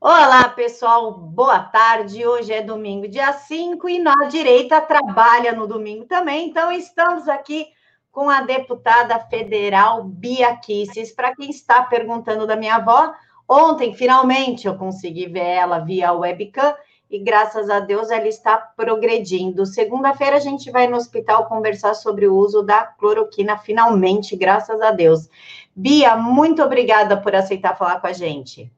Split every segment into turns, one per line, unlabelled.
Olá, pessoal, boa tarde. Hoje é domingo, dia 5, e na direita trabalha no domingo também. Então, estamos aqui com a deputada federal Bia Kisses. Para quem está perguntando da minha avó, ontem, finalmente, eu consegui ver ela via webcam e, graças a Deus, ela está progredindo. Segunda-feira, a gente vai no hospital conversar sobre o uso da cloroquina, finalmente, graças a Deus. Bia, muito obrigada por aceitar falar com a gente.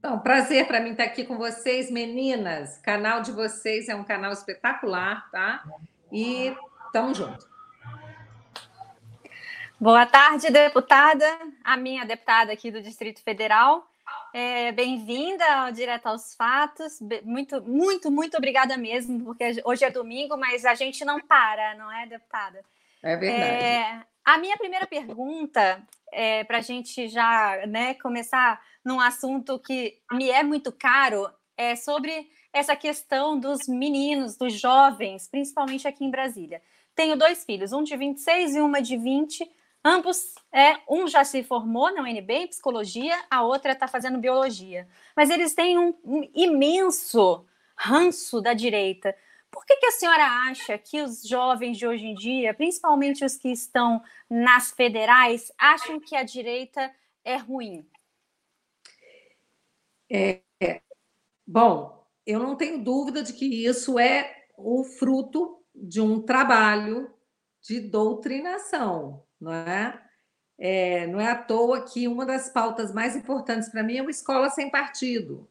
Então, prazer para mim estar aqui com vocês, meninas. O canal de vocês é um canal espetacular, tá? E estamos juntos.
Boa tarde, deputada. A minha deputada aqui do Distrito Federal. É, Bem-vinda ao Direto aos Fatos. Muito, muito, muito obrigada mesmo, porque hoje é domingo, mas a gente não para, não é, deputada?
É verdade. É,
a minha primeira pergunta, é, para a gente já né, começar num assunto que me é muito caro, é sobre essa questão dos meninos, dos jovens, principalmente aqui em Brasília. Tenho dois filhos, um de 26 e uma de 20. Ambos, é, um já se formou na UNB em psicologia, a outra está fazendo biologia. Mas eles têm um, um imenso ranço da direita. Por que, que, a senhora acha que os jovens de hoje em dia, principalmente os que estão nas federais, acham que a direita é ruim?
É, bom, eu não tenho dúvida de que isso é o fruto de um trabalho de doutrinação, não é? é não é à toa que uma das pautas mais importantes para mim é uma escola sem partido.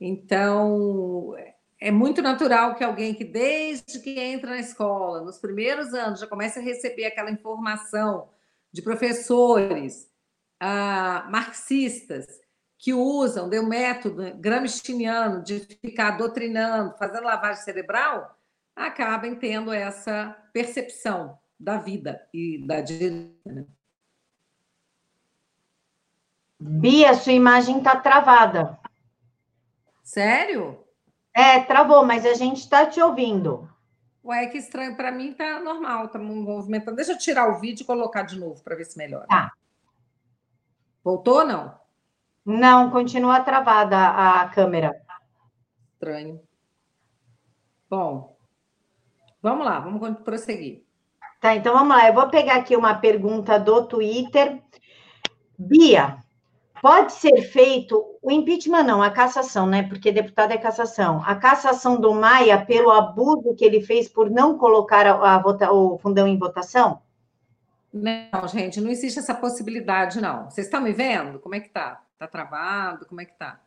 Então, é muito natural que alguém que, desde que entra na escola, nos primeiros anos, já comece a receber aquela informação de professores ah, marxistas que usam o método gramsciano de ficar doutrinando, fazendo lavagem cerebral, acabem tendo essa percepção da vida e da direita. Né?
Bia, sua imagem está travada.
Sério?
É, travou, mas a gente está te ouvindo.
Ué, que estranho. Para mim está normal, está movimentando. Deixa eu tirar o vídeo e colocar de novo para ver se melhora.
Tá.
Voltou ou não?
Não, continua travada a câmera.
Estranho. Bom, vamos lá, vamos prosseguir.
Tá, então vamos lá. Eu vou pegar aqui uma pergunta do Twitter. Bia, pode ser feito o impeachment, não, a cassação, né? Porque deputado é cassação. A cassação do Maia pelo abuso que ele fez por não colocar a, a o fundão em votação?
Não, gente, não existe essa possibilidade, não. Vocês estão me vendo? Como é que tá? Tá travado? Como é que tá?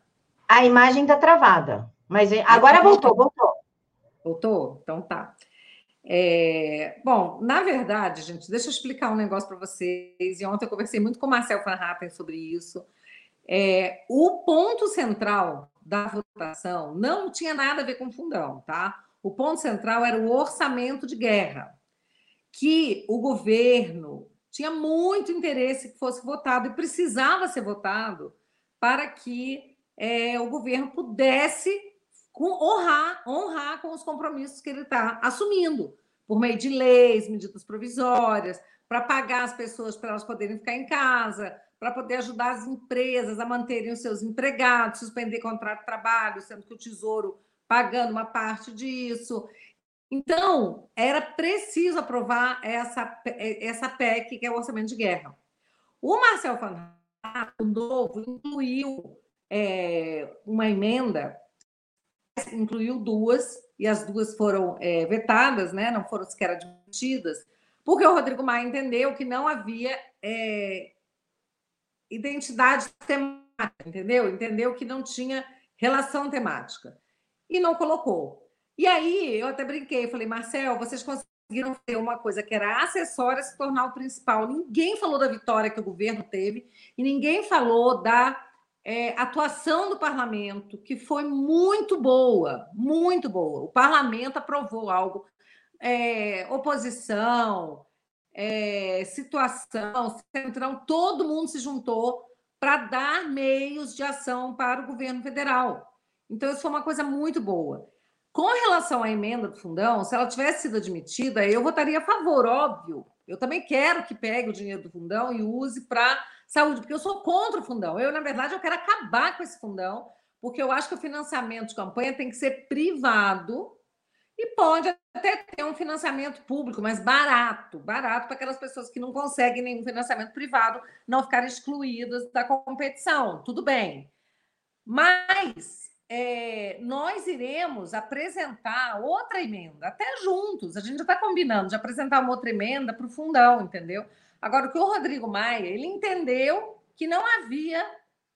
A imagem tá travada, mas agora voltou, voltou.
Voltou? Então tá. É, bom, na verdade, gente, deixa eu explicar um negócio para vocês. E ontem eu conversei muito com o Marcel Van Hatten sobre isso. É, o ponto central da votação não tinha nada a ver com fundão, tá? O ponto central era o orçamento de guerra, que o governo tinha muito interesse que fosse votado e precisava ser votado para que é, o governo pudesse honrar, honrar com os compromissos que ele está assumindo, por meio de leis, medidas provisórias, para pagar as pessoas para elas poderem ficar em casa, para poder ajudar as empresas a manterem os seus empregados, suspender contrato de trabalho, sendo que o Tesouro pagando uma parte disso. Então, era preciso aprovar essa, essa PEC, que é o orçamento de guerra. O Marcel Van novo, incluiu é, uma emenda, incluiu duas, e as duas foram é, vetadas, né? não foram sequer admitidas, porque o Rodrigo Maia entendeu que não havia é, identidade temática, entendeu? Entendeu que não tinha relação temática. E não colocou. E aí eu até brinquei, falei, Marcel, vocês conseguiram fazer uma coisa que era acessória se tornar o principal. Ninguém falou da vitória que o governo teve e ninguém falou da é, atuação do parlamento, que foi muito boa, muito boa. O parlamento aprovou algo, é, oposição, é, situação, centrão, todo mundo se juntou para dar meios de ação para o governo federal. Então, isso foi uma coisa muito boa. Com relação à emenda do fundão, se ela tivesse sido admitida, eu votaria a favor, óbvio. Eu também quero que pegue o dinheiro do fundão e use para saúde, porque eu sou contra o fundão. Eu, na verdade, eu quero acabar com esse fundão, porque eu acho que o financiamento de campanha tem que ser privado e pode até ter um financiamento público, mas barato, barato para aquelas pessoas que não conseguem nenhum financiamento privado não ficarem excluídas da competição. Tudo bem. Mas é, nós iremos apresentar outra emenda, até juntos. A gente já está combinando de apresentar uma outra emenda para o fundão, entendeu? Agora, o que o Rodrigo Maia, ele entendeu que não havia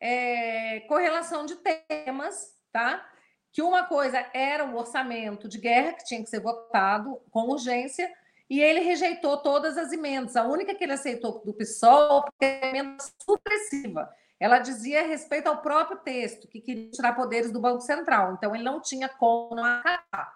é, correlação de temas, tá? Que uma coisa era o orçamento de guerra, que tinha que ser votado com urgência, e ele rejeitou todas as emendas. A única que ele aceitou do PSOL, porque é a emenda supressiva. Ela dizia respeito ao próprio texto, que queria tirar poderes do Banco Central. Então, ele não tinha como acatar.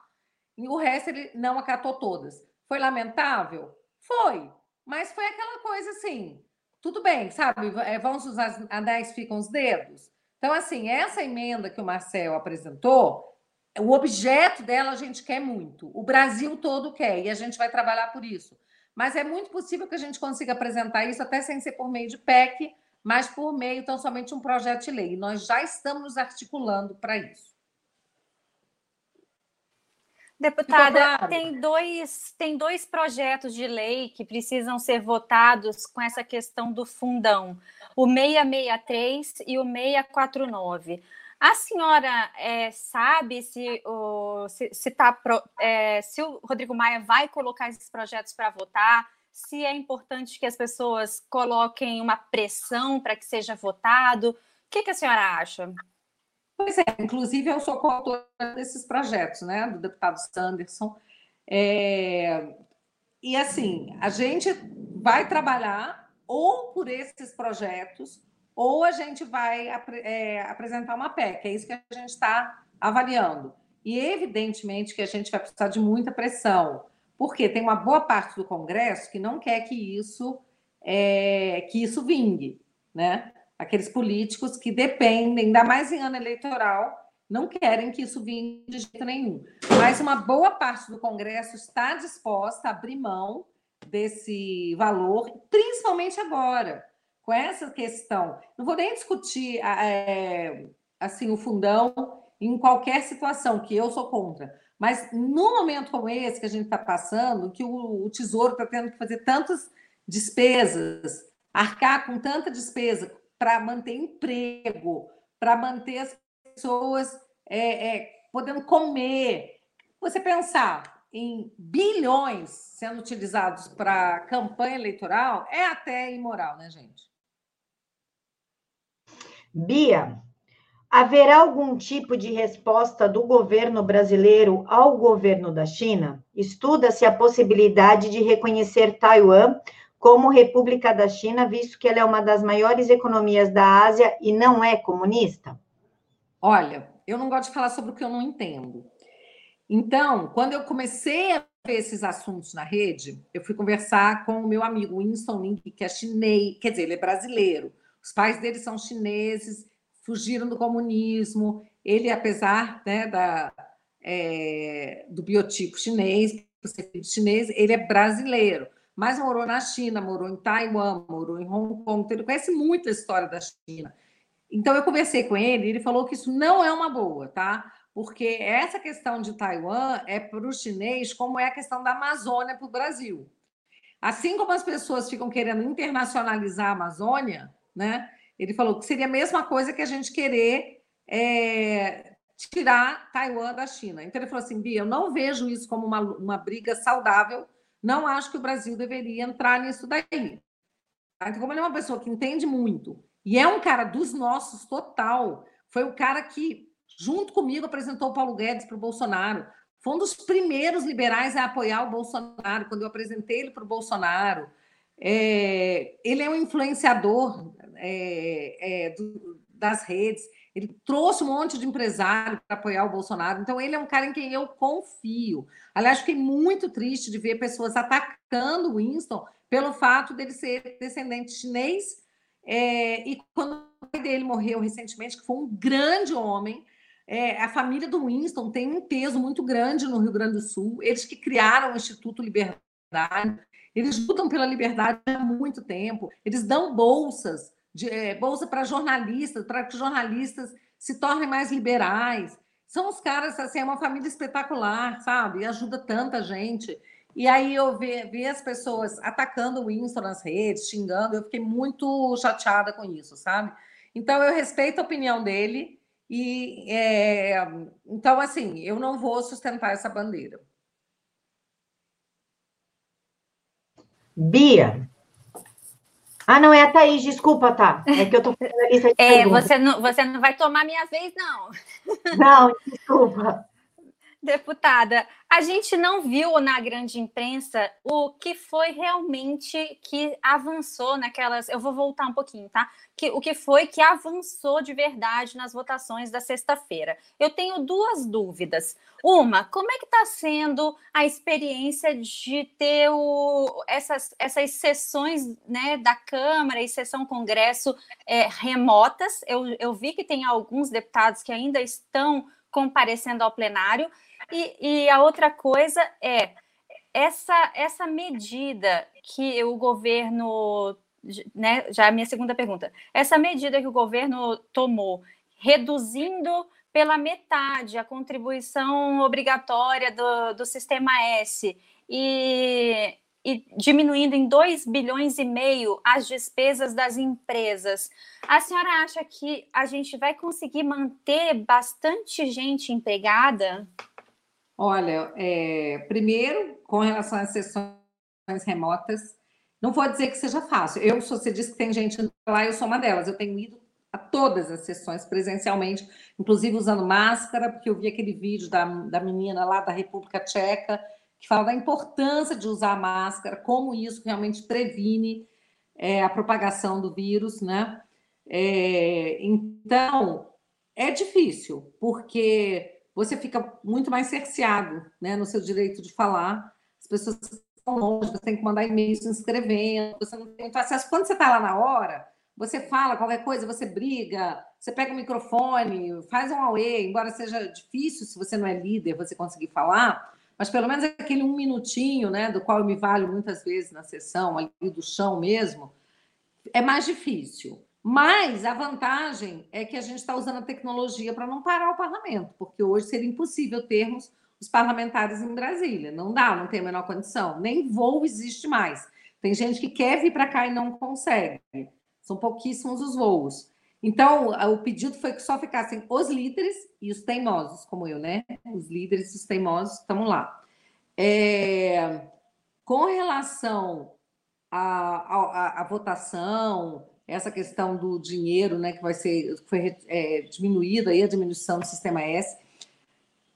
E o resto ele não acatou todas. Foi lamentável? Foi. Mas foi aquela coisa assim, tudo bem, sabe? É, vamos usar anéis, ficam os dedos. Então, assim, essa emenda que o Marcel apresentou, o objeto dela a gente quer muito. O Brasil todo quer, e a gente vai trabalhar por isso. Mas é muito possível que a gente consiga apresentar isso até sem ser por meio de PEC, mas por meio, então, somente um projeto de lei. Nós já estamos nos articulando para isso.
Deputada, claro. tem, dois, tem dois projetos de lei que precisam ser votados com essa questão do fundão, o 663 e o 649. A senhora é, sabe se o, se, se, tá, é, se o Rodrigo Maia vai colocar esses projetos para votar? Se é importante que as pessoas coloquem uma pressão para que seja votado? O que, que a senhora acha?
Pois é, inclusive eu sou coautora desses projetos, né, do deputado Sanderson. É, e assim, a gente vai trabalhar ou por esses projetos, ou a gente vai é, apresentar uma PEC, é isso que a gente está avaliando. E evidentemente que a gente vai precisar de muita pressão, porque tem uma boa parte do Congresso que não quer que isso é, que isso vingue, né? aqueles políticos que dependem, ainda mais em ano eleitoral, não querem que isso vingue de jeito nenhum. Mas uma boa parte do Congresso está disposta a abrir mão desse valor, principalmente agora, com essa questão. Não vou nem discutir é, assim o fundão em qualquer situação, que eu sou contra. Mas no momento como esse que a gente está passando, que o, o Tesouro está tendo que fazer tantas despesas, arcar com tanta despesa, para manter emprego, para manter as pessoas é, é, podendo comer. Você pensar em bilhões sendo utilizados para campanha eleitoral é até imoral, né, gente?
Bia, haverá algum tipo de resposta do governo brasileiro ao governo da China? Estuda-se a possibilidade de reconhecer Taiwan como República da China, visto que ela é uma das maiores economias da Ásia e não é comunista?
Olha, eu não gosto de falar sobre o que eu não entendo. Então, quando eu comecei a ver esses assuntos na rede, eu fui conversar com o meu amigo Winston Ling, que é chinês, quer dizer, ele é brasileiro. Os pais dele são chineses, fugiram do comunismo. Ele, apesar né, da, é, do biotipo chinês, por ser chinês, ele é brasileiro mas morou na China, morou em Taiwan, morou em Hong Kong, então ele conhece muito a história da China. Então eu conversei com ele, ele falou que isso não é uma boa, tá? Porque essa questão de Taiwan é para o chinês como é a questão da Amazônia para o Brasil. Assim como as pessoas ficam querendo internacionalizar a Amazônia, né? Ele falou que seria a mesma coisa que a gente querer é, tirar Taiwan da China. Então ele falou assim, Bia, eu não vejo isso como uma, uma briga saudável não acho que o Brasil deveria entrar nisso daí. Então, como ele é uma pessoa que entende muito e é um cara dos nossos total, foi o cara que, junto comigo, apresentou o Paulo Guedes para o Bolsonaro. Foi um dos primeiros liberais a apoiar o Bolsonaro, quando eu apresentei ele para o Bolsonaro. É, ele é um influenciador é, é, do, das redes. Ele trouxe um monte de empresário para apoiar o Bolsonaro. Então, ele é um cara em quem eu confio. Aliás, fiquei muito triste de ver pessoas atacando o Winston pelo fato dele ser descendente chinês. É, e quando o pai dele morreu recentemente, que foi um grande homem, é, a família do Winston tem um peso muito grande no Rio Grande do Sul. Eles que criaram o Instituto Liberdade, eles lutam pela liberdade há muito tempo, eles dão bolsas de, é, bolsa para jornalistas, para que jornalistas se tornem mais liberais. São os caras, assim, é uma família espetacular, sabe? E ajuda tanta gente. E aí eu ver, ver as pessoas atacando o Winston nas redes, xingando, eu fiquei muito chateada com isso, sabe? Então eu respeito a opinião dele e é, então assim eu não vou sustentar essa bandeira.
Bia. Ah, não, é a Thaís, desculpa, tá. É que eu tô fazendo a lista de
É, você não, você não vai tomar minha vez, não.
Não, desculpa.
Deputada, a gente não viu na grande imprensa o que foi realmente que avançou naquelas. Eu vou voltar um pouquinho, tá? Que, o que foi que avançou de verdade nas votações da sexta-feira. Eu tenho duas dúvidas. Uma, como é que está sendo a experiência de ter o, essas, essas sessões né, da Câmara e sessão Congresso é, remotas? Eu, eu vi que tem alguns deputados que ainda estão comparecendo ao plenário. E, e a outra coisa é essa, essa medida que o governo, né, já é a minha segunda pergunta, essa medida que o governo tomou, reduzindo pela metade a contribuição obrigatória do, do sistema S e, e diminuindo em 2 bilhões e meio as despesas das empresas. A senhora acha que a gente vai conseguir manter bastante gente empregada?
Olha, é, primeiro, com relação às sessões remotas, não vou dizer que seja fácil. Eu, se você disse que tem gente lá, eu sou uma delas. Eu tenho ido a todas as sessões presencialmente, inclusive usando máscara, porque eu vi aquele vídeo da, da menina lá da República Tcheca, que fala da importância de usar máscara, como isso realmente previne é, a propagação do vírus, né? É, então, é difícil, porque você fica muito mais cerceado né, no seu direito de falar. As pessoas estão longe, você tem que mandar e-mail se inscrevendo, você não tem muito acesso. Quando você está lá na hora, você fala qualquer coisa, você briga, você pega o microfone, faz um auê, embora seja difícil, se você não é líder, você conseguir falar, mas pelo menos aquele um minutinho, né, do qual eu me valho muitas vezes na sessão, ali do chão mesmo, é mais difícil. Mas a vantagem é que a gente está usando a tecnologia para não parar o parlamento, porque hoje seria impossível termos os parlamentares em Brasília. Não dá, não tem a menor condição. Nem voo existe mais. Tem gente que quer vir para cá e não consegue. São pouquíssimos os voos. Então, o pedido foi que só ficassem os líderes e os teimosos, como eu, né? Os líderes e os teimosos, estamos lá. É... Com relação à, votação, essa questão do dinheiro, né, que vai ser foi é, diminuída aí a diminuição do sistema S.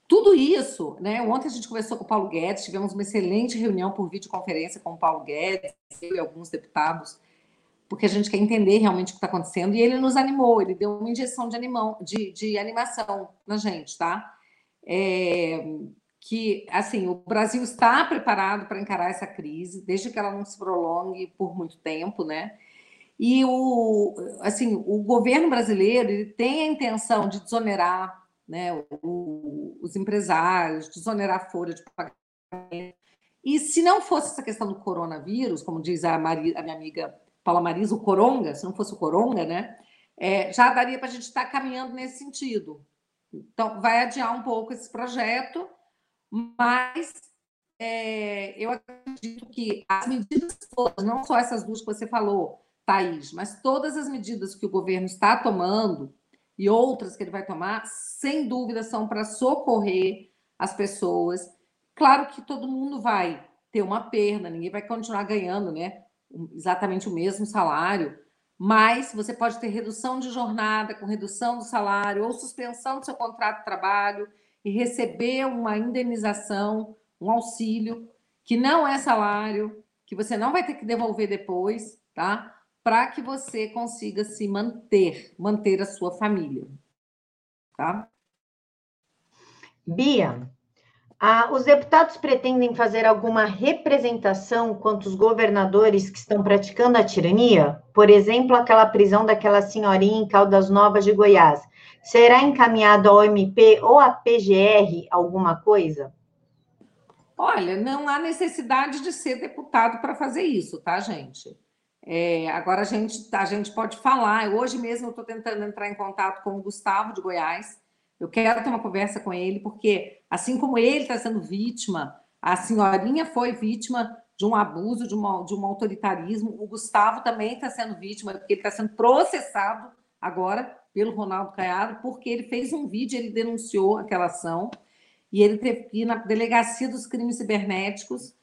Tudo isso, né? Ontem a gente conversou com o Paulo Guedes, tivemos uma excelente reunião por videoconferência com o Paulo Guedes e alguns deputados, porque a gente quer entender realmente o que está acontecendo, e ele nos animou, ele deu uma injeção de, animão, de, de animação na gente, tá? É, que, assim, o Brasil está preparado para encarar essa crise, desde que ela não se prolongue por muito tempo, né? E o, assim, o governo brasileiro ele tem a intenção de desonerar né, o, os empresários, desonerar a folha de pagamento. E se não fosse essa questão do coronavírus, como diz a, Maria, a minha amiga Paula Marisa, o coronga, se não fosse o coronga, né, é, já daria para a gente estar tá caminhando nesse sentido. Então, vai adiar um pouco esse projeto, mas é, eu acredito que as medidas todas, não só essas duas que você falou, Thaís, mas todas as medidas que o governo está tomando e outras que ele vai tomar, sem dúvida, são para socorrer as pessoas. Claro que todo mundo vai ter uma perda, ninguém vai continuar ganhando né, exatamente o mesmo salário, mas você pode ter redução de jornada com redução do salário ou suspensão do seu contrato de trabalho e receber uma indenização, um auxílio, que não é salário, que você não vai ter que devolver depois, tá? Para que você consiga se manter, manter a sua família. Tá?
Bia, ah, os deputados pretendem fazer alguma representação quanto os governadores que estão praticando a tirania? Por exemplo, aquela prisão daquela senhorinha em Caldas Novas de Goiás. Será encaminhado ao MP ou à PGR alguma coisa?
Olha, não há necessidade de ser deputado para fazer isso, tá, gente? É, agora a gente, a gente pode falar. Hoje mesmo eu estou tentando entrar em contato com o Gustavo de Goiás. Eu quero ter uma conversa com ele, porque assim como ele está sendo vítima, a senhorinha foi vítima de um abuso, de, uma, de um autoritarismo. O Gustavo também está sendo vítima, porque ele está sendo processado agora pelo Ronaldo Caiado, porque ele fez um vídeo, ele denunciou aquela ação, e ele teve que ir na delegacia dos crimes cibernéticos,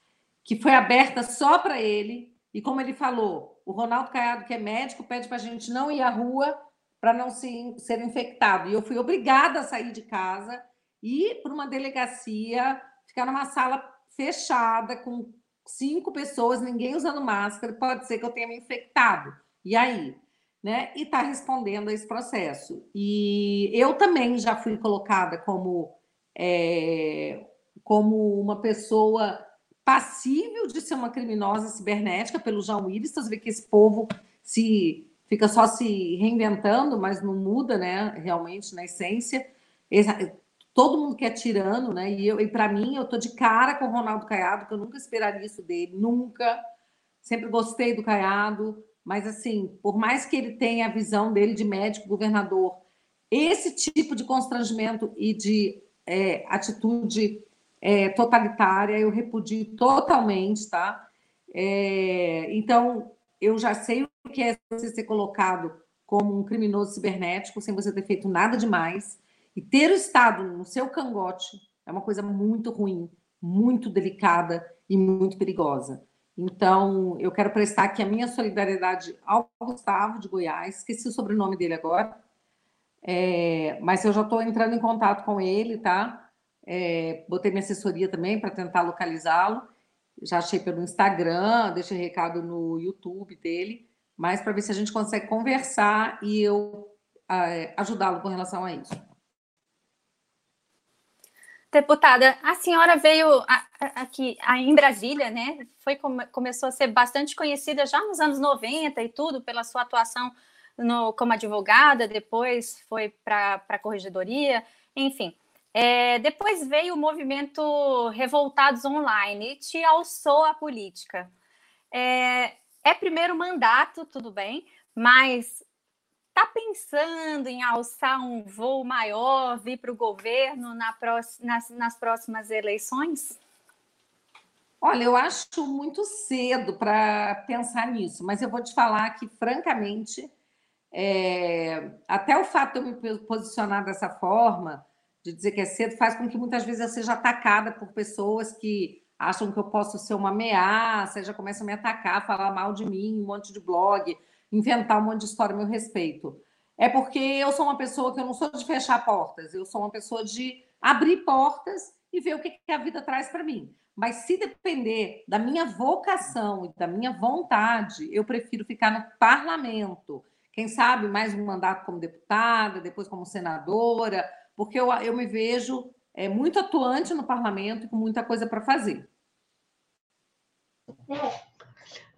que foi aberta só para ele, e como ele falou, o Ronaldo Caiado, que é médico, pede para a gente não ir à rua para não se, ser infectado. E eu fui obrigada a sair de casa ir para uma delegacia, ficar numa sala fechada com cinco pessoas, ninguém usando máscara, pode ser que eu tenha me infectado. E aí? Né? E está respondendo a esse processo. E eu também já fui colocada como, é, como uma pessoa passível de ser uma criminosa cibernética pelo João. Você vê que esse povo se fica só se reinventando, mas não muda, né? Realmente, na essência. Todo mundo quer tirano, né? E, eu, e para mim, eu tô de cara com o Ronaldo Caiado, que eu nunca esperaria isso dele, nunca. Sempre gostei do Caiado, mas assim, por mais que ele tenha a visão dele de médico, governador, esse tipo de constrangimento e de é, atitude é, totalitária, eu repudio totalmente, tá? É, então, eu já sei o que é você ser colocado como um criminoso cibernético sem você ter feito nada demais. E ter o Estado no seu cangote é uma coisa muito ruim, muito delicada e muito perigosa. Então, eu quero prestar aqui a minha solidariedade ao Gustavo de Goiás, esqueci o sobrenome dele agora, é, mas eu já estou entrando em contato com ele, tá? É, botei minha assessoria também para tentar localizá-lo. Já achei pelo Instagram, deixei recado no YouTube dele, mas para ver se a gente consegue conversar e eu é, ajudá-lo com relação a isso.
Deputada, a senhora veio aqui em Brasília, né? Foi começou a ser bastante conhecida já nos anos 90 e tudo pela sua atuação no, como advogada, depois foi para a corregedoria, enfim. É, depois veio o movimento Revoltados Online e te alçou a política. É, é primeiro mandato, tudo bem, mas está pensando em alçar um voo maior, vir para o governo na nas, nas próximas eleições?
Olha, eu acho muito cedo para pensar nisso, mas eu vou te falar que, francamente, é, até o fato de eu me posicionar dessa forma de dizer que é cedo, faz com que muitas vezes eu seja atacada por pessoas que acham que eu posso ser uma ameaça, já começam a me atacar, falar mal de mim, um monte de blog, inventar um monte de história a meu respeito. É porque eu sou uma pessoa que eu não sou de fechar portas, eu sou uma pessoa de abrir portas e ver o que, que a vida traz para mim. Mas se depender da minha vocação e da minha vontade, eu prefiro ficar no parlamento. Quem sabe mais um mandato como deputada, depois como senadora, porque eu, eu me vejo é, muito atuante no parlamento e com muita coisa para fazer.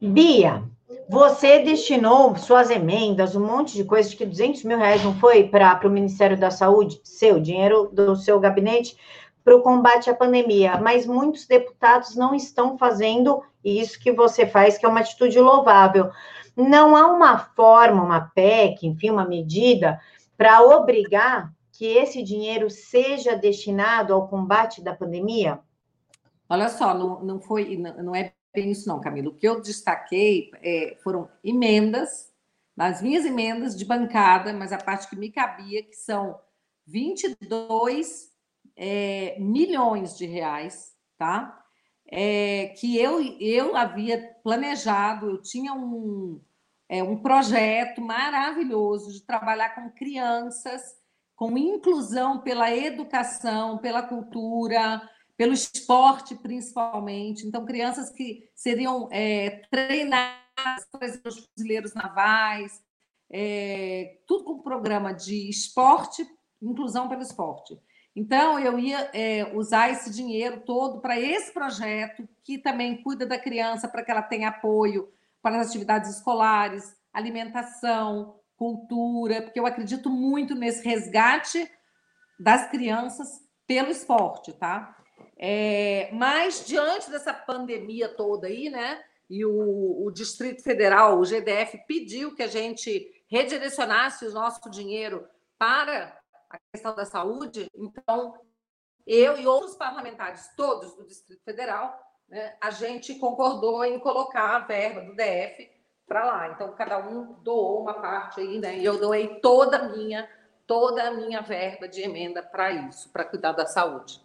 Bia, você destinou suas emendas, um monte de coisa, que 200 mil reais não foi para o Ministério da Saúde, seu dinheiro do seu gabinete, para o combate à pandemia, mas muitos deputados não estão fazendo isso que você faz, que é uma atitude louvável. Não há uma forma, uma PEC, enfim, uma medida para obrigar que esse dinheiro seja destinado ao combate da pandemia?
Olha só, não, não foi, não, não é bem isso não, Camilo. O que eu destaquei é, foram emendas, nas minhas emendas de bancada, mas a parte que me cabia, que são 22 é, milhões de reais, tá? É, que eu, eu havia planejado, eu tinha um, é, um projeto maravilhoso de trabalhar com crianças com inclusão pela educação, pela cultura, pelo esporte, principalmente. Então, crianças que seriam é, treinadas para os fuzileiros navais, é, tudo com programa de esporte, inclusão pelo esporte. Então, eu ia é, usar esse dinheiro todo para esse projeto, que também cuida da criança para que ela tenha apoio para as atividades escolares, alimentação, cultura, porque eu acredito muito nesse resgate das crianças pelo esporte, tá? É, mas diante dessa pandemia toda aí, né? e o, o Distrito Federal, o GDF, pediu que a gente redirecionasse o nosso dinheiro para a questão da saúde, então eu e outros parlamentares, todos do Distrito Federal, né, a gente concordou em colocar a verba do DF para lá. Então, cada um doou uma parte aí, né? E eu doei toda a minha, toda a minha verba de emenda para isso, para cuidar da saúde.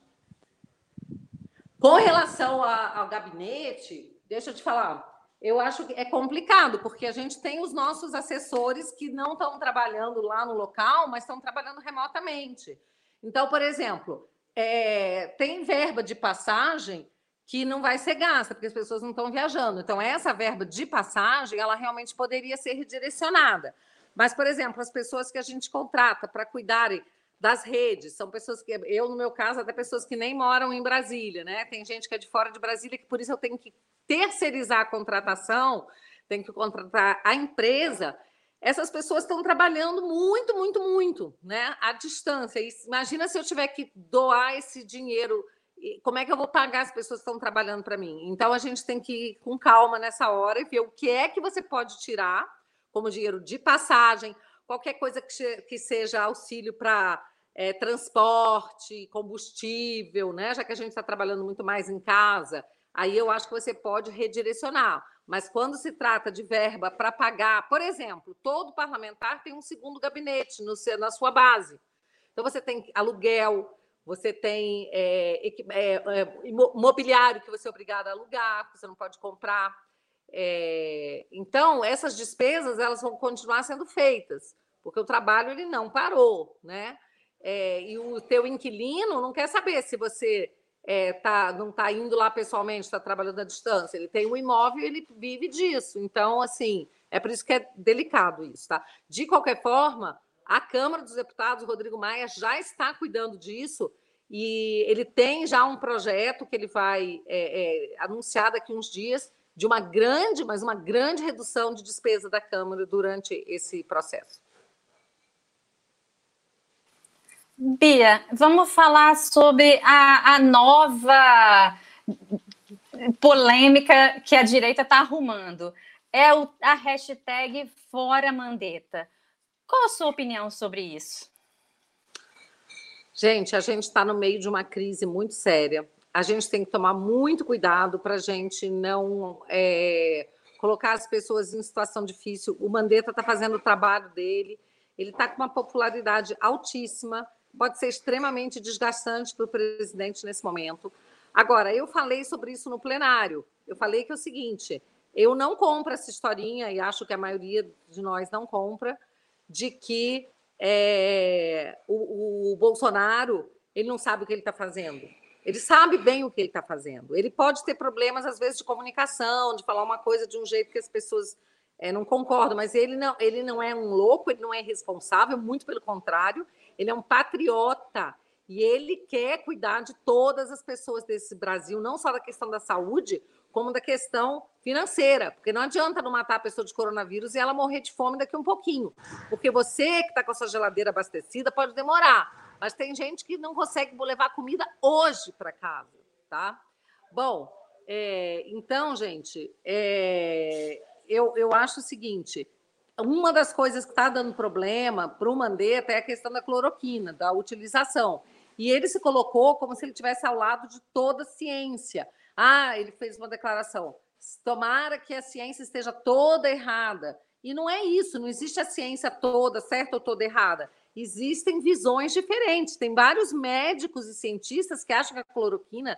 Com relação a, ao gabinete, deixa eu te falar, eu acho que é complicado, porque a gente tem os nossos assessores que não estão trabalhando lá no local, mas estão trabalhando remotamente. Então, por exemplo, é, tem verba de passagem que não vai ser gasta, porque as pessoas não estão viajando. Então, essa verba de passagem, ela realmente poderia ser redirecionada. Mas, por exemplo, as pessoas que a gente contrata para cuidarem das redes, são pessoas que, eu, no meu caso, até pessoas que nem moram em Brasília, né? Tem gente que é de fora de Brasília, que por isso eu tenho que terceirizar a contratação, tem que contratar a empresa, essas pessoas estão trabalhando muito, muito, muito, né? À distância. E imagina se eu tiver que doar esse dinheiro. Como é que eu vou pagar as pessoas que estão trabalhando para mim? Então a gente tem que ir com calma nessa hora e ver o que é que você pode tirar como dinheiro de passagem, qualquer coisa que, que seja auxílio para é, transporte, combustível, né? Já que a gente está trabalhando muito mais em casa, aí eu acho que você pode redirecionar. Mas quando se trata de verba para pagar, por exemplo, todo parlamentar tem um segundo gabinete no, na sua base. Então, você tem aluguel, você tem é, é, é, mobiliário que você é obrigado a alugar, que você não pode comprar. É, então, essas despesas elas vão continuar sendo feitas, porque o trabalho ele não parou, né? É, e o teu inquilino não quer saber se você é, tá, não está indo lá pessoalmente, está trabalhando à distância. Ele tem um imóvel e ele vive disso. Então, assim, é por isso que é delicado isso, tá? De qualquer forma, a Câmara dos Deputados, Rodrigo Maia, já está cuidando disso e ele tem já um projeto que ele vai é, é, anunciar daqui uns dias de uma grande, mas uma grande redução de despesa da Câmara durante esse processo.
Bia, vamos falar sobre a, a nova polêmica que a direita está arrumando. É o, a hashtag Fora Mandetta. Qual a sua opinião sobre isso?
Gente, a gente está no meio de uma crise muito séria. A gente tem que tomar muito cuidado para a gente não é, colocar as pessoas em situação difícil. O Mandetta está fazendo o trabalho dele, ele está com uma popularidade altíssima pode ser extremamente desgastante para o presidente nesse momento. Agora, eu falei sobre isso no plenário. Eu falei que é o seguinte: eu não compro essa historinha, e acho que a maioria de nós não compra, de que é, o, o, Bolsonaro ele não sabe o que ele está fazendo. Ele sabe bem o que ele está fazendo. Ele pode ter problemas, às vezes, de comunicação, de falar uma coisa de um jeito que as pessoas é, não concordam, mas ele não, ele não é um louco, ele não é irresponsável, muito pelo contrário, ele é um patriota e ele quer cuidar de todas as pessoas desse Brasil, não só da questão da saúde, como da questão financeira, porque não adianta não matar a pessoa de coronavírus e ela morrer de fome daqui um pouquinho, porque você que está com a sua geladeira abastecida pode demorar, mas tem gente que não consegue levar comida hoje para casa, tá? Bom, é, então, gente, é, eu, eu acho o seguinte: uma das coisas que está dando problema para o Mandetta é a questão da cloroquina, da utilização. E ele se colocou como se ele tivesse ao lado de toda a ciência. Ah, ele fez uma declaração. Tomara que a ciência esteja toda errada. E não é isso, não existe a ciência toda, certa ou toda errada. Existem visões diferentes. Tem vários médicos e cientistas que acham que a cloroquina,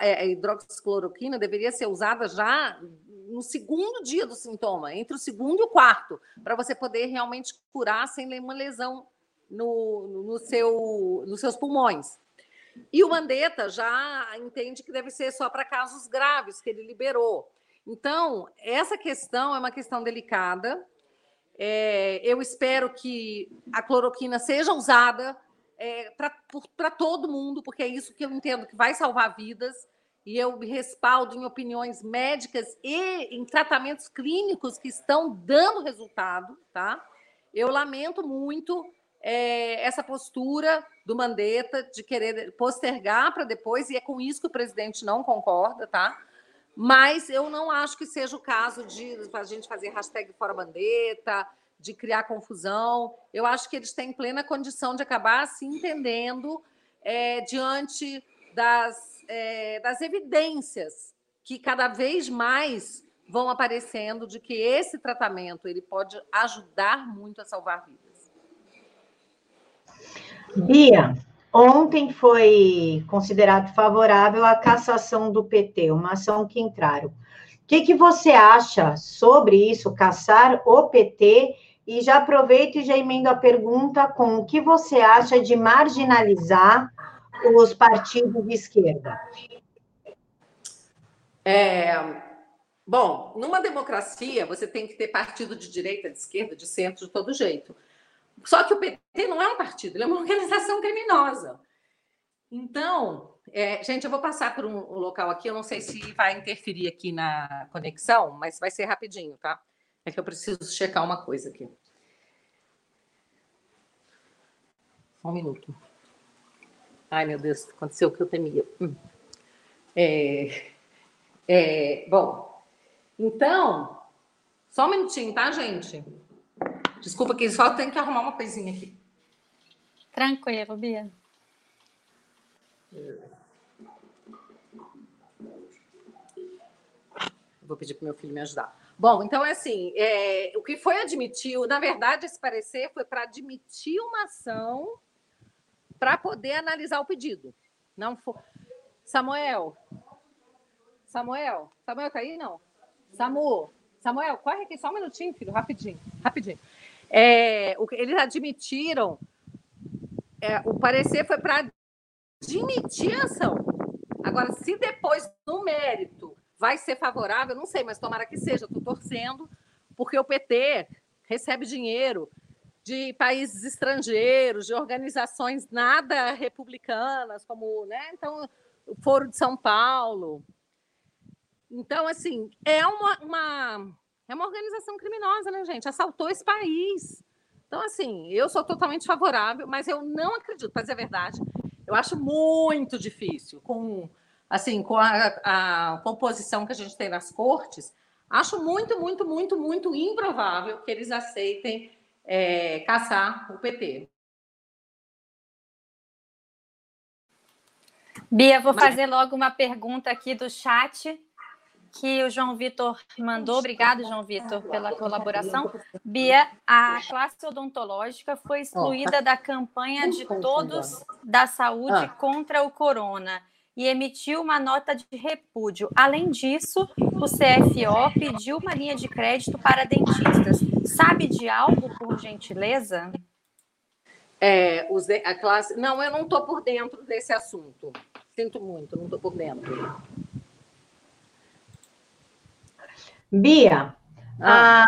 é, a hidroxicloroquina, deveria ser usada já no segundo dia do sintoma, entre o segundo e o quarto, para você poder realmente curar sem nenhuma lesão no, no seu, nos seus pulmões. E o Mandetta já entende que deve ser só para casos graves que ele liberou. Então, essa questão é uma questão delicada. É, eu espero que a cloroquina seja usada é, para todo mundo, porque é isso que eu entendo que vai salvar vidas e eu me respaldo em opiniões médicas e em tratamentos clínicos que estão dando resultado, tá? Eu lamento muito é, essa postura do Mandetta de querer postergar para depois, e é com isso que o presidente não concorda, tá? Mas eu não acho que seja o caso de a gente fazer hashtag fora bandeta, de criar confusão. Eu acho que eles têm plena condição de acabar se entendendo é, diante das, é, das evidências que cada vez mais vão aparecendo de que esse tratamento ele pode ajudar muito a salvar vidas.
Bia, ontem foi considerado favorável a cassação do PT, uma ação que entraram. O que, que você acha sobre isso, caçar o PT? E já aproveito e já emendo a pergunta com o que você acha de marginalizar os partidos de esquerda?
É, bom, numa democracia você tem que ter partido de direita, de esquerda, de centro, de todo jeito. Só que o PT não é um partido, ele é uma organização criminosa. Então, é, gente, eu vou passar por um, local aqui, eu não sei se vai interferir aqui na conexão, mas vai ser rapidinho, tá? É que eu preciso checar uma coisa aqui. um minuto. Ai, meu Deus, aconteceu o que eu temia. Hum. É, é, bom, então, só um minutinho, tá, gente? Desculpa que só tem que arrumar uma coisinha aqui.
Tranquilo, Bia.
Vou pedir para meu filho me ajudar. Bom, então é assim, é, o que foi admitido, na verdade, esse parecer foi para admitir uma ação para poder analisar o pedido. Não for... Samuel. Samuel. Samuel tá aí? Não. Samu. Samuel, corre aqui só um minutinho, filho, rapidinho. Rapidinho. É, o, eles admitiram. É, o parecer foi para admitir a ação. Agora, se depois, no mérito, vai ser favorável, não sei, mas tomara que seja. Estou torcendo, porque o PT recebe dinheiro de países estrangeiros, de organizações nada republicanas, como, né? Então, o Foro de São Paulo. Então, assim, é uma, uma, é uma organização criminosa, né, gente? Assaltou esse país. Então, assim, eu sou totalmente favorável, mas eu não acredito, para dizer a verdade, eu acho muito difícil, com, assim, com a, a composição que a gente tem nas cortes, acho muito, muito, muito, muito improvável que eles aceitem é, caçar o PT.
Bia, vou fazer logo uma pergunta aqui do chat que o João Vitor mandou. Obrigado, João Vitor, pela colaboração. Bia, a classe odontológica foi excluída da campanha de todos da saúde ah. contra o corona e emitiu uma nota de repúdio. Além disso, o CFO pediu uma linha de crédito para dentistas. Sabe de algo, por gentileza?
É, a classe. Não, eu não estou por dentro desse assunto. Sinto muito, não estou por dentro.
Bia, ah.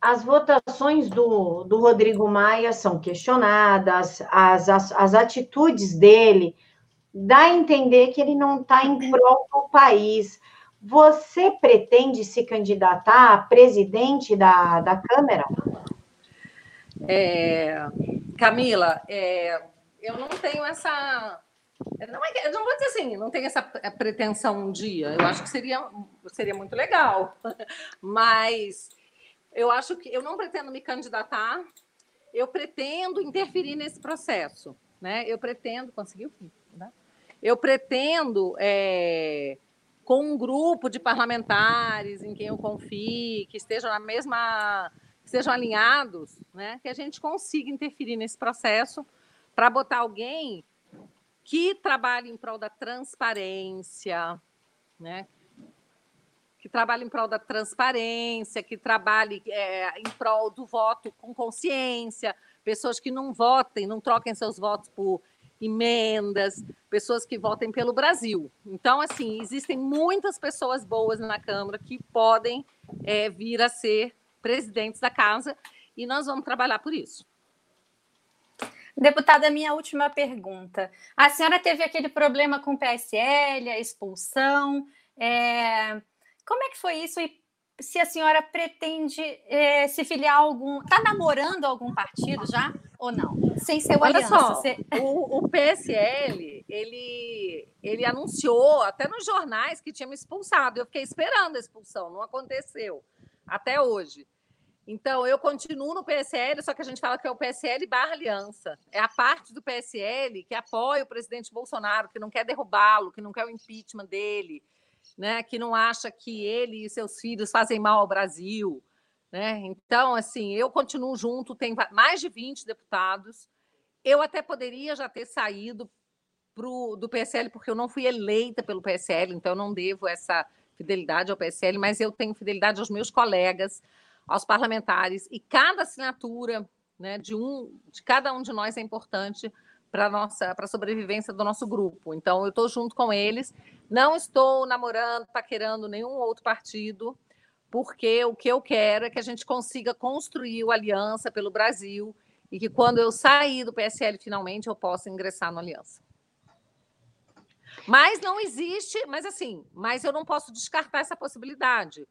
a, as votações do, do Rodrigo Maia são questionadas, as, as, as atitudes dele dá a entender que ele não está em prol do país. Você pretende se candidatar a presidente da, da Câmara?
É, Camila, é, eu não tenho essa. Não é, eu não vou dizer assim, não tenho essa pretensão um dia. Eu acho que seria, seria muito legal. Mas eu acho que eu não pretendo me candidatar, eu pretendo interferir nesse processo. Né? Eu pretendo. Conseguiu? Né? Eu pretendo. É, com um grupo de parlamentares em quem eu confie, que estejam na mesma, que estejam alinhados, né, que a gente consiga interferir nesse processo para botar alguém que trabalhe em prol da transparência, né, que trabalhe em prol da transparência, que trabalhe é, em prol do voto com consciência, pessoas que não votem, não troquem seus votos por emendas, pessoas que votem pelo Brasil. Então, assim, existem muitas pessoas boas na Câmara que podem é, vir a ser presidentes da casa e nós vamos trabalhar por isso.
Deputada, minha última pergunta. A senhora teve aquele problema com o PSL, a expulsão. É... Como é que foi isso e se a senhora pretende é, se filiar a algum. Está namorando algum partido já ou não? Sem ser o
Olha
Aliança.
Só, você... o, o, PSL ele, ele anunciou até nos jornais que tinha me expulsado. Eu fiquei esperando a expulsão, não aconteceu até hoje. Então, eu continuo no PSL, só que a gente fala que é o PSL barra aliança. É a parte do PSL que apoia o presidente Bolsonaro, que não quer derrubá-lo, que não quer o impeachment dele, né? que não acha que ele e seus filhos fazem mal ao Brasil. Né? Então, assim, eu continuo junto, tem mais de 20 deputados. Eu até poderia já ter saído pro, do PSL, porque eu não fui eleita pelo PSL, então eu não devo essa fidelidade ao PSL, mas eu tenho fidelidade aos meus colegas, aos parlamentares, e cada assinatura né, de, um, de cada um de nós é importante para nossa para a sobrevivência do nosso grupo. Então, eu estou junto com eles, não estou namorando, paquerando nenhum outro partido, porque o que eu quero é que a gente consiga construir o Aliança pelo Brasil e que quando eu sair do PSL finalmente eu possa ingressar no Aliança. Mas não existe, mas assim, mas eu não posso descartar essa possibilidade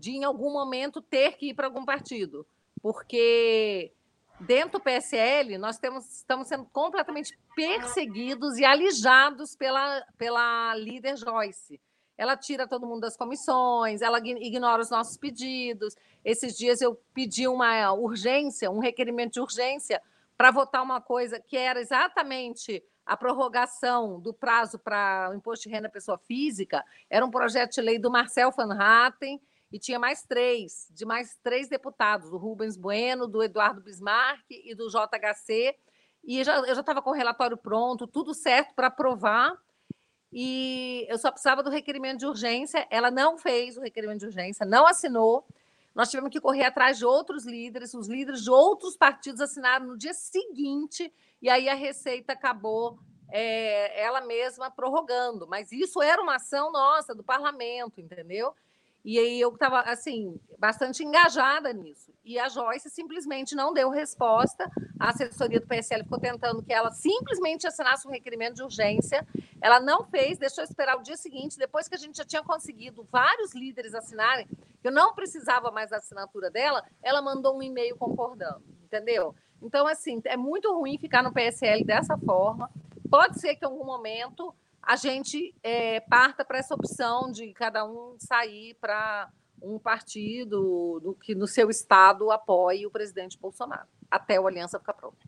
de em algum momento ter que ir para algum partido, porque dentro do PSL nós temos, estamos sendo completamente perseguidos e alijados pela, pela líder Joyce. Ela tira todo mundo das comissões, ela ignora os nossos pedidos. Esses dias eu pedi uma urgência, um requerimento de urgência para votar uma coisa que era exatamente a prorrogação do prazo para o imposto de renda pessoa física. Era um projeto de lei do Marcel Van Hatten e tinha mais três, de mais três deputados, do Rubens Bueno, do Eduardo Bismarck e do JHC. E eu já estava com o relatório pronto, tudo certo para aprovar. E eu só precisava do requerimento de urgência. Ela não fez o requerimento de urgência, não assinou. Nós tivemos que correr atrás de outros líderes, os líderes de outros partidos assinaram no dia seguinte, e aí a Receita acabou é, ela mesma prorrogando. Mas isso era uma ação nossa, do parlamento, entendeu? E aí eu estava, assim, bastante engajada nisso. E a Joyce simplesmente não deu resposta. A assessoria do PSL ficou tentando que ela simplesmente assinasse um requerimento de urgência. Ela não fez, deixou esperar o dia seguinte, depois que a gente já tinha conseguido vários líderes assinarem, eu não precisava mais da assinatura dela, ela mandou um e-mail concordando, entendeu? Então, assim, é muito ruim ficar no PSL dessa forma. Pode ser que em algum momento a gente é, parta para essa opção de cada um sair para um partido do que no seu estado apoie o presidente Bolsonaro, até o Aliança ficar pronto.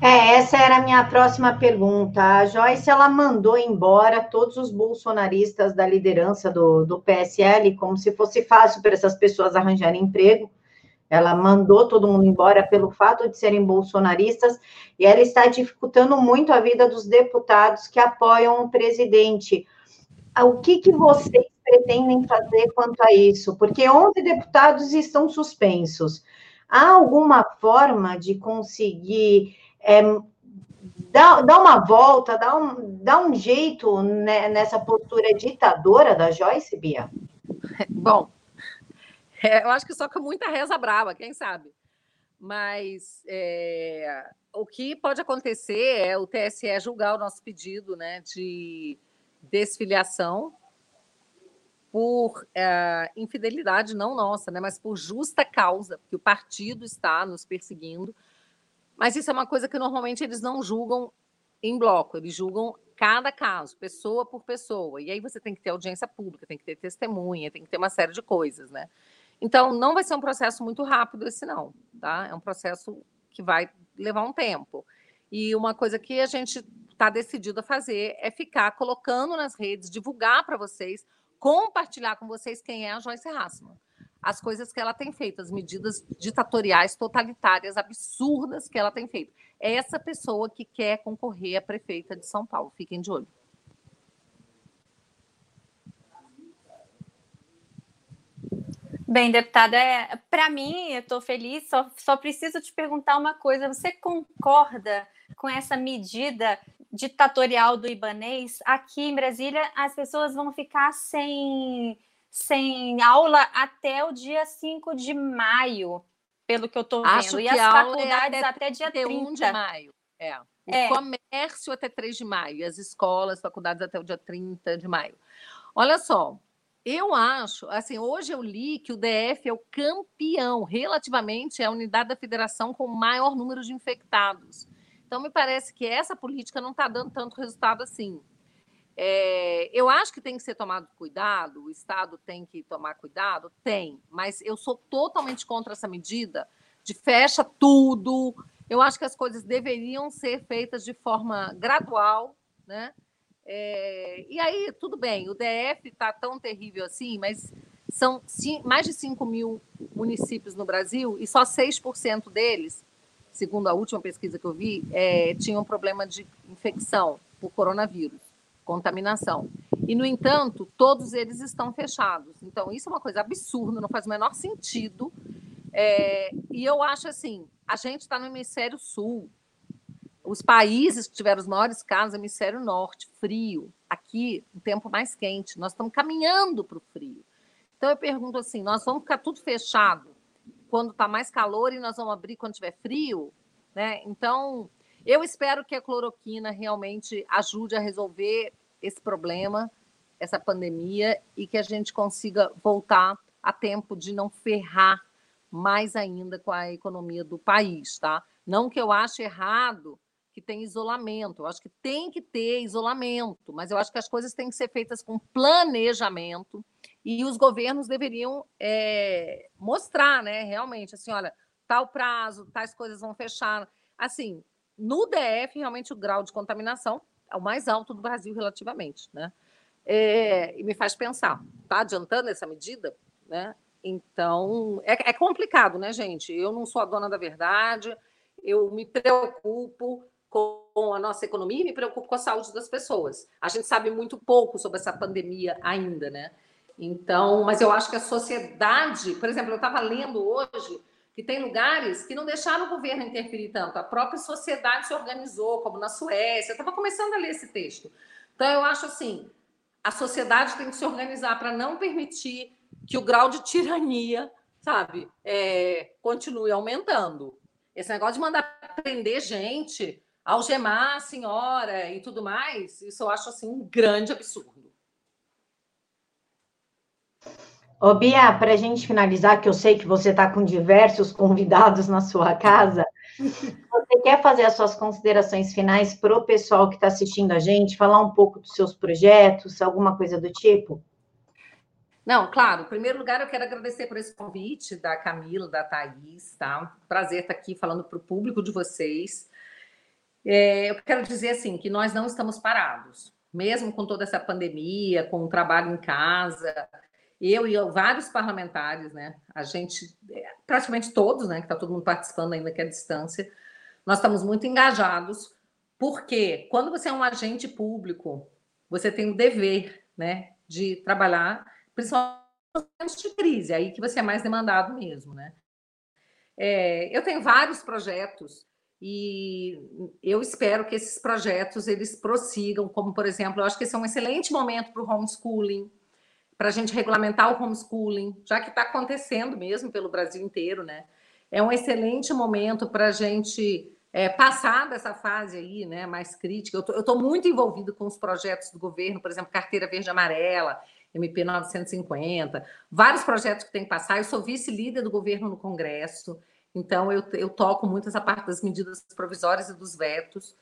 É, essa era a minha próxima pergunta. A Joyce, ela mandou embora todos os bolsonaristas da liderança do, do PSL, como se fosse fácil para essas pessoas arranjarem emprego. Ela mandou todo mundo embora pelo fato de serem bolsonaristas e ela está dificultando muito a vida dos deputados que apoiam o presidente. O que, que vocês pretendem fazer quanto a isso? Porque 11 deputados estão suspensos. Há alguma forma de conseguir é, dar, dar uma volta, dar um, dar um jeito né, nessa postura ditadora da Joyce, Bia?
Bom, é, eu acho que só com muita reza brava, quem sabe. Mas é, o que pode acontecer é o TSE julgar o nosso pedido né, de desfiliação por é, infidelidade não nossa, né, mas por justa causa, porque o partido está nos perseguindo. Mas isso é uma coisa que normalmente eles não julgam em bloco, eles julgam cada caso, pessoa por pessoa. E aí você tem que ter audiência pública, tem que ter testemunha, tem que ter uma série de coisas, né? Então, não vai ser um processo muito rápido esse não, tá? É um processo que vai levar um tempo. E uma coisa que a gente está decidido a fazer é ficar colocando nas redes, divulgar para vocês, compartilhar com vocês quem é a Joyce Hassman. As coisas que ela tem feito, as medidas ditatoriais, totalitárias, absurdas que ela tem feito. É essa pessoa que quer concorrer a prefeita de São Paulo. Fiquem de olho.
Bem, deputada, é, para mim, eu estou feliz, só, só preciso te perguntar uma coisa: você concorda com essa medida ditatorial do Ibanês? Aqui em Brasília, as pessoas vão ficar sem, sem aula até o dia 5 de maio, pelo que eu estou vendo.
Acho
e
as
é faculdades
é
até, até dia 30
de maio. É. O é. comércio até 3 de maio, as escolas, faculdades até o dia 30 de maio. Olha só, eu acho, assim, hoje eu li que o DF é o campeão, relativamente, é a unidade da federação com o maior número de infectados. Então, me parece que essa política não está dando tanto resultado assim. É, eu acho que tem que ser tomado cuidado, o Estado tem que tomar cuidado? Tem, mas eu sou totalmente contra essa medida de fecha tudo. Eu acho que as coisas deveriam ser feitas de forma gradual, né? É, e aí, tudo bem, o DF está tão terrível assim, mas são mais de 5 mil municípios no Brasil e só 6% deles segundo a última pesquisa que eu vi, é, tinham problema de infecção por coronavírus, contaminação. E, no entanto, todos eles estão fechados. Então, isso é uma coisa absurda, não faz o menor sentido. É, e eu acho assim: a gente está no hemisfério sul. Os países que tiveram os maiores casos, hemisfério norte, frio. Aqui, um tempo mais quente. Nós estamos caminhando para o frio. Então, eu pergunto assim: nós vamos ficar tudo fechado quando está mais calor e nós vamos abrir quando tiver frio, né? Então, eu espero que a cloroquina realmente ajude a resolver esse problema, essa pandemia, e que a gente consiga voltar a tempo de não ferrar mais ainda com a economia do país, tá? Não que eu ache errado que tem isolamento, eu acho que tem que ter isolamento, mas eu acho que as coisas têm que ser feitas com planejamento e os governos deveriam é, mostrar, né, realmente, assim, olha, tal prazo, tais coisas vão fechar. Assim, no DF, realmente o grau de contaminação é o mais alto do Brasil relativamente, né? É, e me faz pensar, tá adiantando essa medida, né? Então, é, é complicado, né, gente? Eu não sou a dona da verdade, eu me preocupo com a nossa economia e me preocupo com a saúde das pessoas. A gente sabe muito pouco sobre essa pandemia ainda, né? Então, mas eu acho que a sociedade, por exemplo, eu estava lendo hoje que tem lugares que não deixaram o governo interferir tanto, a própria sociedade se organizou, como na Suécia. Eu estava começando a ler esse texto. Então, eu acho assim: a sociedade tem que se organizar para não permitir que o grau de tirania, sabe, é, continue aumentando. Esse negócio de mandar prender gente, algemar a senhora e tudo mais, isso eu acho assim um grande absurdo.
Ô, Bia, para a gente finalizar, que eu sei que você está com diversos convidados na sua casa, você quer fazer as suas considerações finais para o pessoal que está assistindo a gente, falar um pouco dos seus projetos, alguma coisa do tipo?
Não, claro. Em primeiro lugar, eu quero agradecer por esse convite da Camila, da Thaís, tá? Prazer estar aqui falando para o público de vocês. É, eu quero dizer assim que nós não estamos parados, mesmo com toda essa pandemia, com o trabalho em casa, eu e vários parlamentares, né? A gente, praticamente todos, né? Que está todo mundo participando ainda que é à distância, nós estamos muito engajados, porque quando você é um agente público, você tem o dever, né? De trabalhar, principalmente de crise, aí que você é mais demandado mesmo, né? É, eu tenho vários projetos e eu espero que esses projetos eles prossigam, como por exemplo, eu acho que esse é um excelente momento para o homeschooling, para a gente regulamentar o homeschooling, já que está acontecendo mesmo pelo Brasil inteiro, né? É um excelente momento para a gente é, passar dessa fase aí, né, mais crítica. Eu estou muito envolvido com os projetos do governo, por exemplo, Carteira Verde Amarela, MP 950, vários projetos que tem que passar. Eu sou vice-líder do governo no Congresso, então eu, eu toco muito essa parte das medidas provisórias e dos vetos.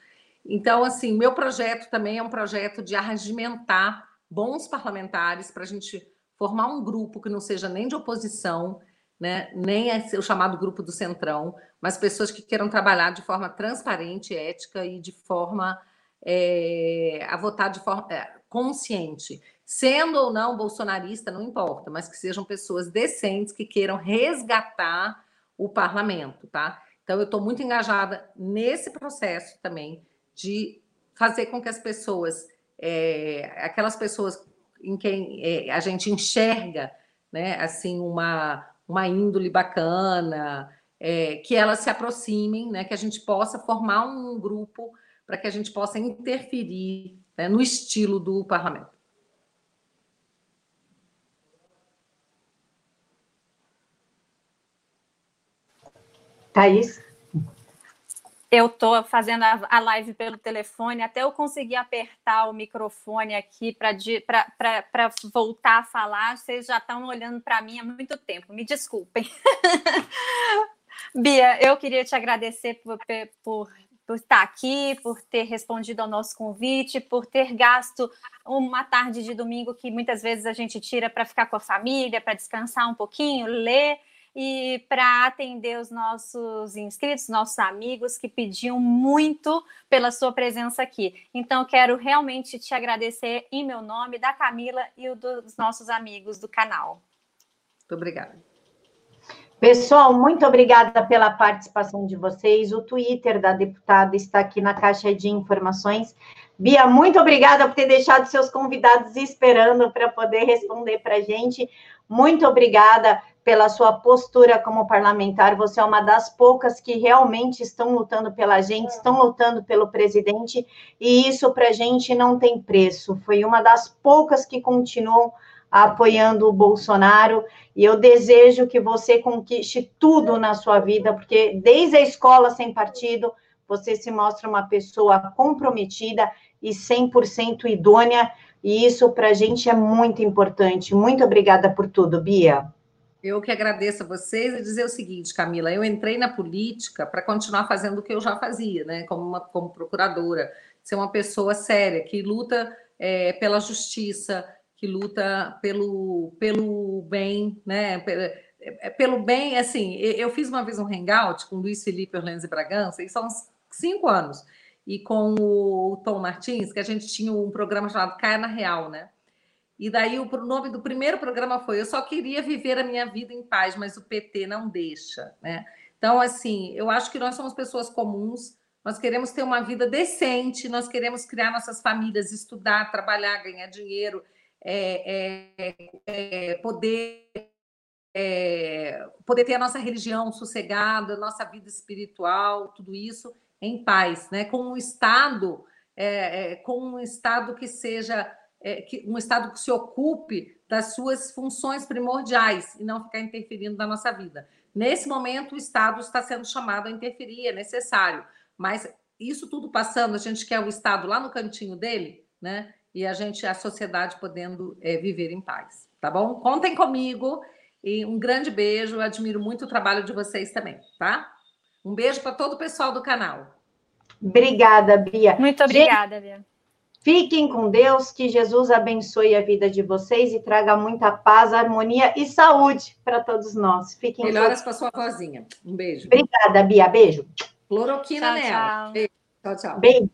Então, assim, meu projeto também é um projeto de arregimentar bons parlamentares para a gente formar um grupo que não seja nem de oposição, né, nem é o chamado grupo do centrão, mas pessoas que queiram trabalhar de forma transparente, ética e de forma é, a votar de forma é, consciente, sendo ou não bolsonarista, não importa, mas que sejam pessoas decentes que queiram resgatar o parlamento, tá? Então eu estou muito engajada nesse processo também de fazer com que as pessoas é, aquelas pessoas em quem é, a gente enxerga, né, assim, uma, uma índole bacana, é, que elas se aproximem, né, que a gente possa formar um grupo para que a gente possa interferir né, no estilo do parlamento.
Thaís?
Eu estou fazendo a, live pelo telefone, até eu conseguir apertar o microfone aqui para voltar a falar. Vocês já estão olhando para mim há muito tempo, me desculpem. Bia, eu queria te agradecer por, por, por estar aqui, por ter respondido ao nosso convite, por ter gasto uma tarde de domingo que muitas vezes a gente tira para ficar com a família, para descansar um pouquinho, ler e para atender os nossos inscritos, nossos amigos que pediam muito pela sua presença aqui. Então, quero realmente te agradecer em meu nome, da Camila e dos nossos amigos do canal.
Muito obrigada.
Pessoal, muito obrigada pela participação de vocês. O Twitter da deputada está aqui na caixa de informações. Bia, muito obrigada por ter deixado seus convidados esperando para poder responder para a gente. Muito obrigada pela sua postura como parlamentar. Você é uma das poucas que realmente estão lutando pela gente, estão lutando pelo presidente, e isso para a gente não tem preço. Foi uma das poucas que continuam apoiando o Bolsonaro, e eu desejo que você conquiste tudo na sua vida, porque desde a escola sem partido, você se mostra uma pessoa comprometida e 100% idônea, e isso para a gente é muito importante. Muito obrigada por tudo, Bia.
Eu que agradeço a vocês e dizer o seguinte, Camila, eu entrei na política para continuar fazendo o que eu já fazia, né, como, uma, como procuradora, ser uma pessoa séria, que luta é, pela justiça, que luta pelo, pelo bem, né? É, pelo bem, assim, eu fiz uma vez um hangout com Luiz Felipe Orleans e Bragança, e são uns cinco anos, e com o Tom Martins, que a gente tinha um programa chamado Caia na Real, né? E daí o nome do primeiro programa foi Eu só queria viver a minha vida em paz, mas o PT não deixa, né? Então, assim, eu acho que nós somos pessoas comuns, nós queremos ter uma vida decente, nós queremos criar nossas famílias, estudar, trabalhar, ganhar dinheiro, é, é, é, poder é, poder ter a nossa religião sossegada, nossa vida espiritual, tudo isso em paz, né? Com um estado, é, é, com um estado que seja que, um estado que se ocupe das suas funções primordiais e não ficar interferindo na nossa vida. Nesse momento, o Estado está sendo chamado a interferir, é necessário, mas isso tudo passando, a gente quer o Estado lá no cantinho dele, né? e a gente, a sociedade podendo é, viver em paz. Tá bom? Contem comigo e um grande beijo. Eu admiro muito o trabalho de vocês também, tá? Um beijo para todo o pessoal do canal.
Obrigada, Bia.
Muito obrigada, gente, Bia.
Fiquem com Deus, que Jesus abençoe a vida de vocês e traga muita paz, harmonia e saúde para todos nós. Fiquem
Melhoras com a sua vozinha. Um beijo.
Obrigada, Bia. Beijo.
Cloroquina tchau, nela. Tchau. Beijo. Tchau, tchau.
Beijo.